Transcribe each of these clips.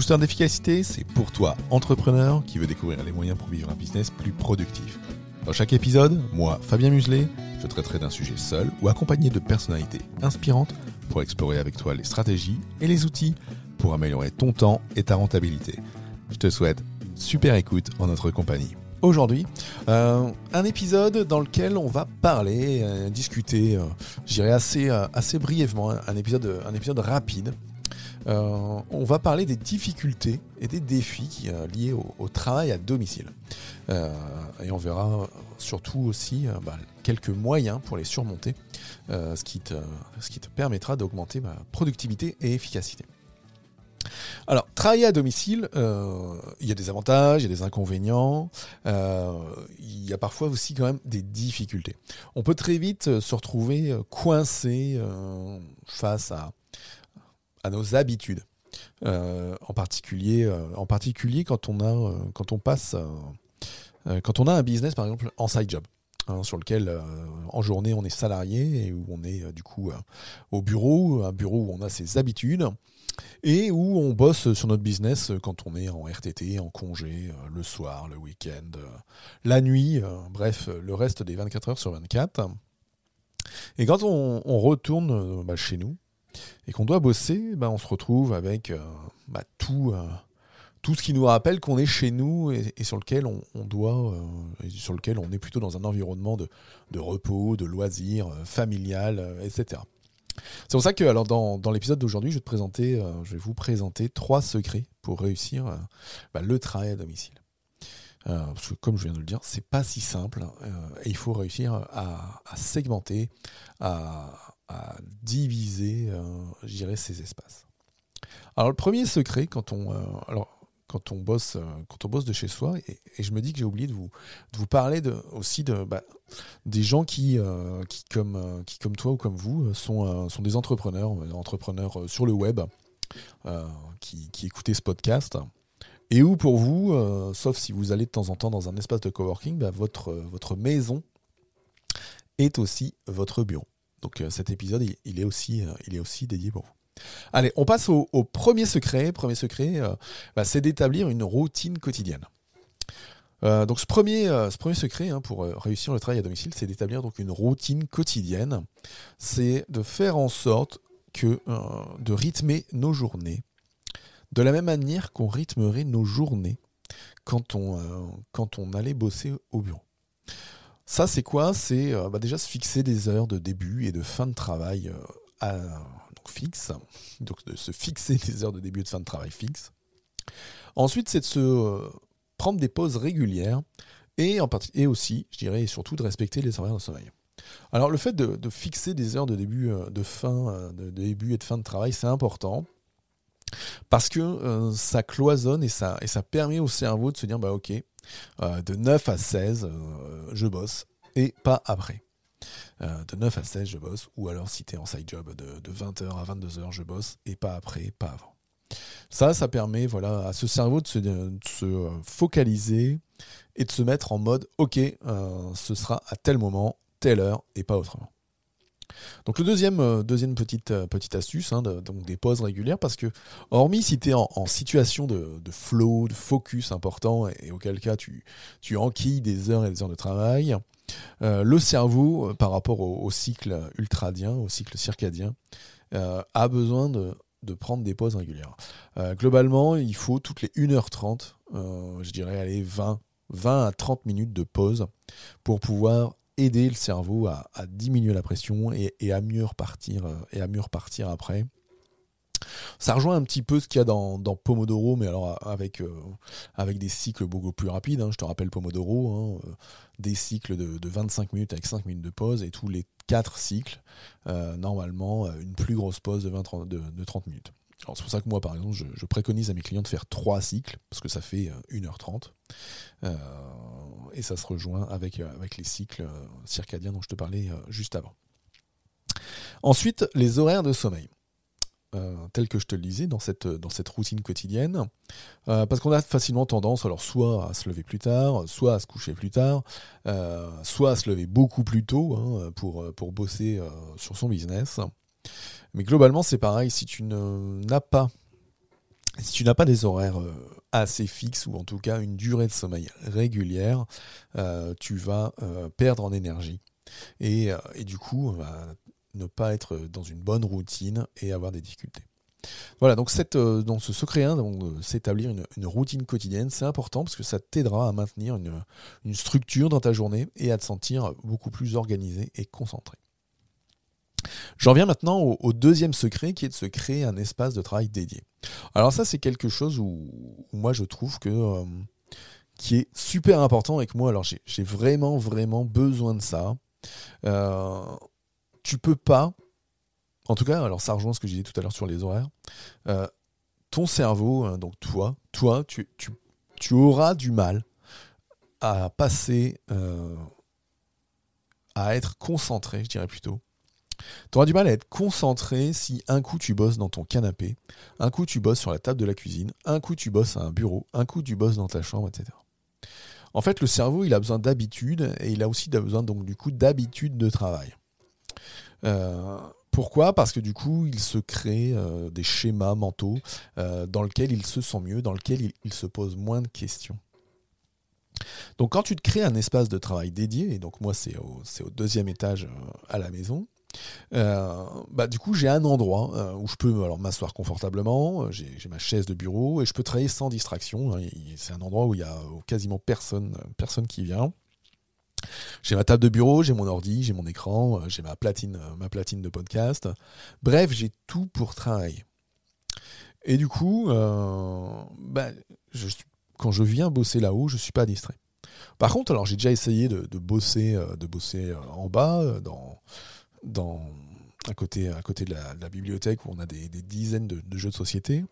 Booster d'efficacité, c'est pour toi, entrepreneur, qui veut découvrir les moyens pour vivre un business plus productif. Dans chaque épisode, moi, Fabien Muselet, je traiterai d'un sujet seul ou accompagné de personnalités inspirantes pour explorer avec toi les stratégies et les outils pour améliorer ton temps et ta rentabilité. Je te souhaite super écoute en notre compagnie. Aujourd'hui, euh, un épisode dans lequel on va parler, euh, discuter, euh, j'irai assez, assez brièvement, un épisode, un épisode rapide euh, on va parler des difficultés et des défis euh, liés au, travail à domicile. Euh, et on verra surtout aussi bah, quelques moyens pour les surmonter, ce, qui te, ce, qui te, permettra d'augmenter ma productivité et efficacité. Alors, travailler à domicile, il y a des avantages, il y a des inconvénients, il y a parfois aussi quand même des difficultés. On peut très vite se retrouver coincé face à à nos habitudes. Euh, en particulier, euh, en particulier quand on a, euh, quand on passe, quand on a un business par exemple en side job. Hein, sur lequel en journée on est salarié et où on est du coup au bureau, un bureau où on a ses habitudes et où on bosse sur notre business quand on est en RTT, en congé, le soir, le week-end, la nuit, bref, le reste des 24 heures sur 24. Et quand on, retourne bah, chez nous, et qu'on doit bosser, ben on se retrouve avec euh, bah, tout, euh, tout ce qui nous rappelle qu'on est chez nous et, sur lequel on, doit, euh, sur lequel on est plutôt dans un environnement de, repos, de loisirs, familial, etc. C'est pour ça que alors dans, dans l'épisode d'aujourd'hui, je vais vous présenter trois secrets pour réussir bah, le travail à domicile. parce que comme je viens de le dire, c'est pas si simple et il faut réussir à segmenter, à, à diviser, euh, ces espaces. Alors le premier secret quand on, euh, alors, quand on bosse, euh, quand on bosse de chez soi, et, je me dis que j'ai oublié de vous, de vous parler de, aussi de bah, des gens qui, qui, comme, qui comme toi ou comme vous sont, sont des entrepreneurs, entrepreneurs sur le web, qui, qui écoutaient ce podcast. Et où pour vous, sauf si vous allez de temps en temps dans un espace de coworking, bah, votre, votre maison est aussi votre bureau. Donc euh, cet épisode, il, est aussi, euh, il dédié pour vous. Allez, on passe au, premier secret. Premier secret, euh, bah, c'est d'établir une routine quotidienne. donc ce premier, secret hein, pour réussir le travail à domicile, c'est d'établir donc une routine quotidienne. C'est de faire en sorte que de rythmer nos journées de la même manière qu'on rythmerait nos journées quand on allait bosser au bureau. Ça, c'est quoi? C'est euh, bah, déjà se fixer des heures de début et de fin de travail euh, à, donc fixe. Donc de se fixer des heures de début et de fin de travail fixe. Ensuite, c'est de se euh, prendre des pauses régulières et, aussi, je dirais, et surtout de respecter les horaires de sommeil. Alors, le fait de, fixer des heures de début, de fin, de, début et de fin de travail, c'est important parce que ça cloisonne et ça, et ça permet au cerveau de se dire bah ok, euh, de 9 à 16, euh, je bosse, et pas après. Euh, de 9 à 16, je bosse, ou alors si tu es en side job, de, 20h à 22h, je bosse, et pas après, pas avant. Ça, ça permet voilà, à ce cerveau de se, focaliser et de se mettre en mode, ok, ce sera à tel moment, telle heure, et pas autrement. Donc le deuxième, euh, deuxième petite, euh, petite astuce, hein, donc des pauses régulières, parce que hormis si tu es en, situation de, flow, de focus important, et, auquel cas tu, tu enquilles des heures et des heures de travail, euh, le cerveau, par rapport au, cycle ultradien, au cycle circadien, a besoin de, prendre des pauses régulières. globalement, il faut toutes les 1h30, je dirais, aller 20, 20 à 30 minutes de pause pour pouvoir aider le cerveau à, diminuer la pression et, à mieux repartir euh, et à mieux repartir après. Ça rejoint un petit peu ce qu'il y a dans, Pomodoro, mais alors avec, euh, avec des cycles beaucoup plus rapides. Hein. Je te rappelle Pomodoro, hein, euh, des cycles de, 25 minutes avec 5 minutes de pause, et tous les 4 cycles, normalement, une plus grosse pause de, 20, de 30 minutes c'est pour ça que moi, par exemple, je, préconise à mes clients de faire trois cycles, parce que ça fait 1h30. Euh, euh, et ça se rejoint avec, euh, avec les cycles circadiens dont je te parlais juste avant. Ensuite, les horaires de sommeil. tels que je te le disais dans cette, dans cette routine quotidienne, parce qu'on a facilement tendance alors soit à se lever plus tard, soit à se coucher plus tard, soit à se lever beaucoup plus tôt hein, pour, pour bosser sur son business. Mais globalement, c'est pareil, si tu n'as pas si tu n'as pas des horaires assez fixes ou en tout cas une durée de sommeil régulière, tu vas perdre en énergie et, du coup ne pas être dans une bonne routine et avoir des difficultés. Voilà, donc euh, ce secret 1, euh, s'établir une, routine quotidienne, c'est important parce que ça t'aidera à maintenir une, structure dans ta journée et à te sentir beaucoup plus organisé et concentré. J'en viens maintenant au, deuxième secret qui est de se créer un espace de travail dédié. Alors ça c'est quelque chose où, moi je trouve que euh, qui est super important et que moi alors j'ai vraiment vraiment besoin de ça. tu peux pas en tout cas, alors ça rejoint ce que j'ai dit tout à l'heure sur les horaires. Euh, ton cerveau, hein, donc toi, toi, tu, tu, auras du mal à passer, euh, à être concentré, je dirais plutôt. Tu auras du mal à être concentré si un coup tu bosses dans ton canapé, un coup tu bosses sur la table de la cuisine, un coup tu bosses à un bureau, un coup tu bosses dans ta chambre, etc. En fait, le cerveau, il a besoin d'habitude et il a aussi besoin donc du coup d'habitude de travail. Euh, pourquoi? Parce que du coup, il se crée euh, des schémas mentaux euh, dans lesquels il se sent mieux, dans lesquels il, se pose moins de questions. Donc quand tu te crées un espace de travail dédié, et donc moi c'est au, deuxième étage à la maison, bah, du coup j'ai un endroit où je peux alors m'asseoir confortablement, j'ai ma chaise de bureau et je peux travailler sans distraction. Hein. c'est un endroit où il y a quasiment personne, personne qui vient. J'ai ma table de bureau, j'ai mon ordi, j'ai mon écran, euh, j'ai ma platine, euh, ma platine de podcast. Bref, j'ai tout pour travailler. Et du coup, euh, bah, quand je viens bosser là-haut, je ne suis pas distrait. Par contre, alors j'ai déjà essayé de, bosser, de bosser en bas, dans, à, côté, à côté de la, bibliothèque où on a des, dizaines de, jeux de société.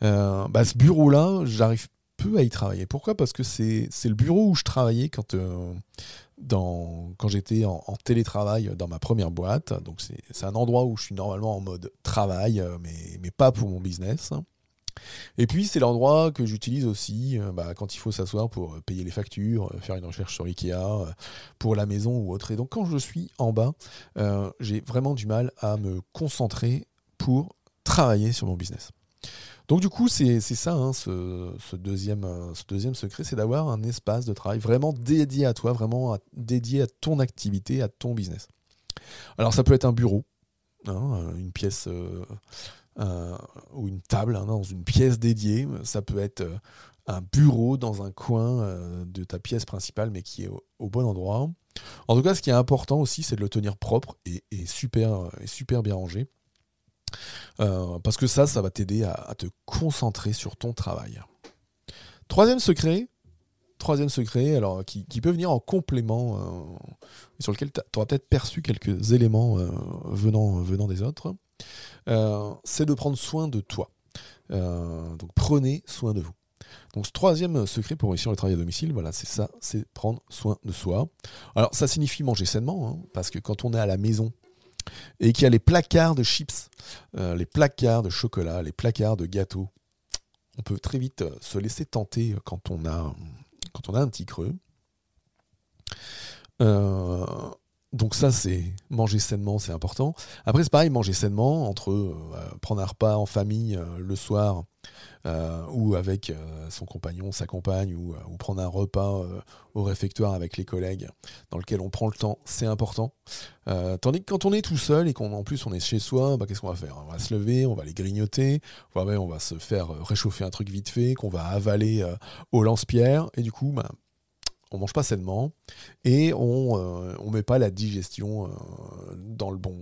bah, ce bureau-là, j'arrive peu à y travailler. Pourquoi? Parce que c'est le bureau où je travaillais quand, euh, quand j'étais en, télétravail dans ma première boîte. Donc c'est un endroit où je suis normalement en mode travail, euh, mais, mais pas pour mon business. Et puis c'est l'endroit que j'utilise aussi euh, bah, quand il faut s'asseoir pour payer les factures, faire une recherche sur Ikea, pour la maison ou autre. Et donc quand je suis en bas, j'ai vraiment du mal à me concentrer pour travailler sur mon business. Donc du coup, c'est ça, hein, ce, deuxième, euh, secret, c'est d'avoir un espace de travail vraiment dédié à toi, vraiment dédié à ton activité, à ton business. Alors ça peut être un bureau, hein, une pièce euh, ou une table hein, dans une pièce dédiée, ça peut être euh, un bureau dans un coin de ta pièce principale, mais qui est au, bon endroit. En tout cas, ce qui est important aussi, c'est de le tenir propre et, super, et super bien rangé. Euh, parce que ça, ça va t'aider à, te concentrer sur ton travail. Troisième secret, troisième secret, alors qui, peut venir en complément, euh, sur lequel tu auras peut-être perçu quelques éléments euh, venant, venant des autres, c'est de prendre soin de toi. donc prenez soin de vous. Donc ce troisième secret pour réussir le travail à domicile, voilà, c'est ça, c'est prendre soin de soi. Alors ça signifie manger sainement, hein, parce que quand on est à la maison, et qu'il y a les placards de chips, euh, les placards de chocolat, les placards de gâteaux. On peut très vite euh, se laisser tenter quand on a, quand on a un petit creux. Euh, donc ça, c'est manger sainement, c'est important. Après, c'est pareil, manger sainement, entre euh, prendre un repas en famille euh, le soir, euh, ou avec son compagnon, sa compagne, ou, prendre un repas au réfectoire avec les collègues, dans lequel on prend le temps, c'est important. tandis que quand on est tout seul et qu'en plus on est chez soi, bah, qu'est-ce qu'on va faire? On va se lever, on va les grignoter, on va se faire réchauffer un truc vite fait, qu'on va avaler au lance-pierre, et du coup, bah, on mange pas sainement et on ne euh, met pas la digestion euh, dans le bon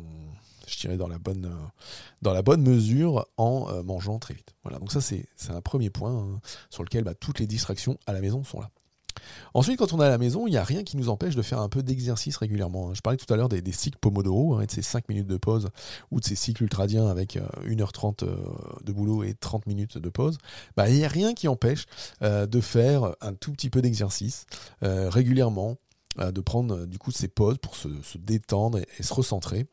je dirais dans la bonne euh, mesure en mangeant très vite. Voilà donc ça c'est un premier point hein, sur lequel bah, toutes les distractions à la maison sont là Ensuite, quand on est à la maison, il n'y a rien qui nous empêche de faire un peu d'exercice régulièrement. Hein. Je parlais tout à l'heure des, cycles Pomodoro, hein, de ces 5 minutes de pause, ou de ces cycles ultradiens avec 1h30 euh, euh, de boulot et 30 minutes de pause. Bah, il n'y a rien qui empêche euh, de faire un tout petit peu d'exercice régulièrement, de prendre du coup ces pauses pour se, détendre et se recentrer.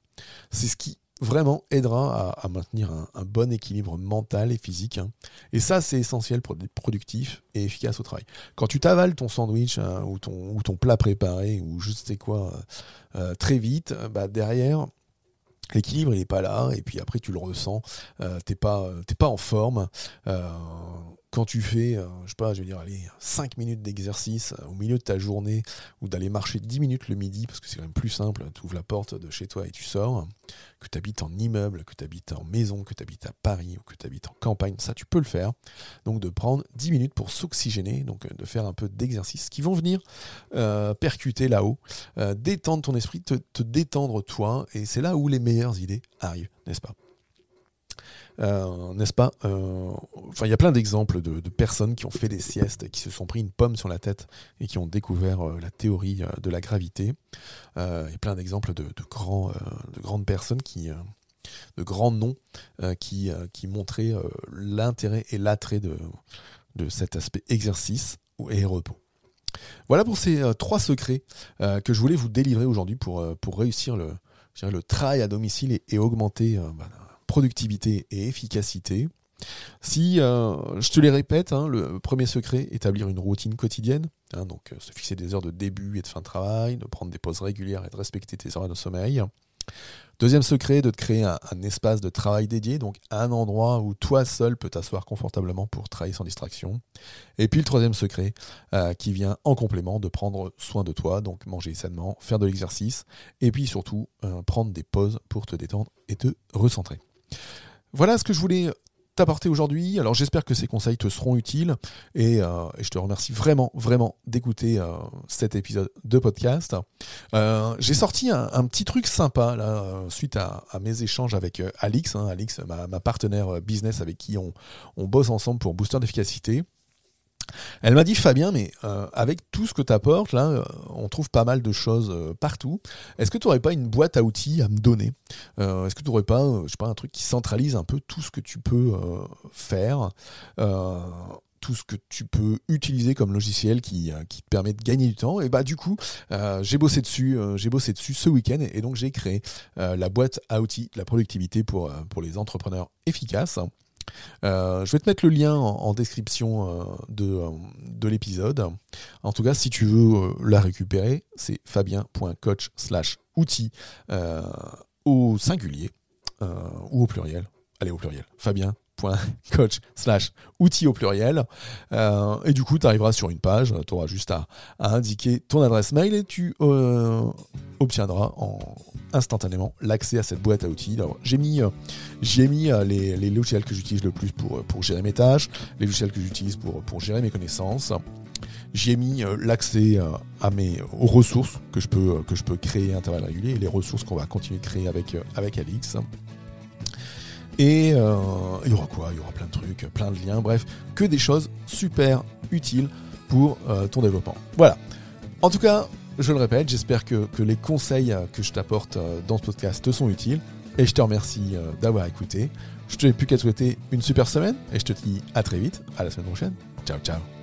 C'est ce qui vraiment aidera à, maintenir un, bon équilibre mental et physique. Hein. Et ça, c'est essentiel pour être productif et efficace au travail. Quand tu t'avales ton sandwich hein, ou, ton, plat préparé ou je sais quoi euh, euh, très vite, bah derrière, l'équilibre il est pas là et puis après tu le ressens euh, t'es pas t'es pas en forme euh, quand tu fais, euh, je sais pas, je veux dire, allez, 5 minutes d'exercice euh, au milieu de ta journée, ou d'aller marcher 10 minutes le midi, parce que c'est quand même plus simple, tu ouvres la porte de chez toi et tu sors, que tu habites en immeuble, que tu habites en maison, que tu habites à Paris, ou que tu habites en campagne, ça tu peux le faire. Donc de prendre 10 minutes pour s'oxygéner, donc euh, de faire un peu d'exercice qui vont venir percuter là-haut, détendre ton esprit, te détendre toi, et c'est là où les meilleures idées arrivent, n'est-ce pas? N'est-ce pas? Enfin, il y a plein d'exemples de, personnes qui ont fait des siestes, qui se sont pris une pomme sur la tête et qui ont découvert euh, la théorie de la gravité. Il y a plein d'exemples de, grands, de grandes personnes qui de grands noms qui, qui montraient l'intérêt et l'attrait de, de cet aspect exercice et repos. Voilà pour ces trois secrets que je voulais vous délivrer aujourd'hui pour, pour réussir le, le travail à domicile et, augmenter bah, productivité et efficacité. Si, euh, je te les répète, hein, le premier secret, établir une routine quotidienne, hein, donc euh, se fixer des heures de début et de fin de travail, de prendre des pauses régulières et de respecter tes heures de sommeil. Deuxième secret, de te créer un, espace de travail dédié, donc un endroit où toi seul peux t'asseoir confortablement pour travailler sans distraction. Et puis le troisième secret, euh, qui vient en complément, de prendre soin de toi, donc manger sainement, faire de l'exercice, et puis surtout prendre des pauses pour te détendre et te recentrer. Voilà ce que je voulais t'apporter aujourd'hui. Alors j'espère que ces conseils te seront utiles et, euh, je te remercie vraiment, vraiment d'écouter euh, cet épisode de podcast. Euh, j'ai sorti un, petit truc sympa suite à, mes échanges avec Alix, hein, Alix, ma, partenaire business avec qui on, on bosse ensemble pour Booster d'efficacité. Elle m'a dit Fabien, mais euh, avec tout ce que tu apportes, là, euh, on trouve pas mal de choses euh, partout. Est-ce que tu n'aurais pas une boîte à outils à me donner? Est-ce que tu n'aurais pas, je sais un truc qui centralise un peu tout ce que tu peux faire tout ce que tu peux utiliser comme logiciel qui, te permet de gagner du temps? Et bah du coup, j'ai bossé dessus, ce week-end et, donc j'ai créé la boîte à outils, la productivité pour, pour les entrepreneurs efficaces. Euh, je vais te mettre le lien en, description euh, de, euh, de l'épisode. En tout cas, si tu veux la récupérer, c'est fabien.coach slash outils au singulier ou au pluriel. Allez, au pluriel. Fabien coach slash outils au pluriel. Euh, et du coup, tu arriveras sur une page, tu auras juste à, indiquer ton adresse mail et tu euh, obtiendras en, instantanément l'accès à cette boîte à outils. J'ai mis, euh, j'ai mis les, logiciels que j'utilise le plus pour, gérer mes tâches, les logiciels que j'utilise pour, pour gérer mes connaissances. J'ai mis l'accès à mes, aux ressources que je peux, que je peux créer à intervalles réguliers et les ressources qu'on va continuer de créer avec, avec Alix. Et euh, il y aura quoi? Il y aura plein de trucs, plein de liens, bref, que des choses super utiles pour euh, ton développement. Voilà. En tout cas, je le répète, j'espère que, les conseils que je t'apporte euh, dans ce podcast te sont utiles. Et je te remercie d'avoir écouté. Je te n'ai plus qu'à te souhaiter une super semaine et je te dis à très vite, à la semaine prochaine. Ciao ciao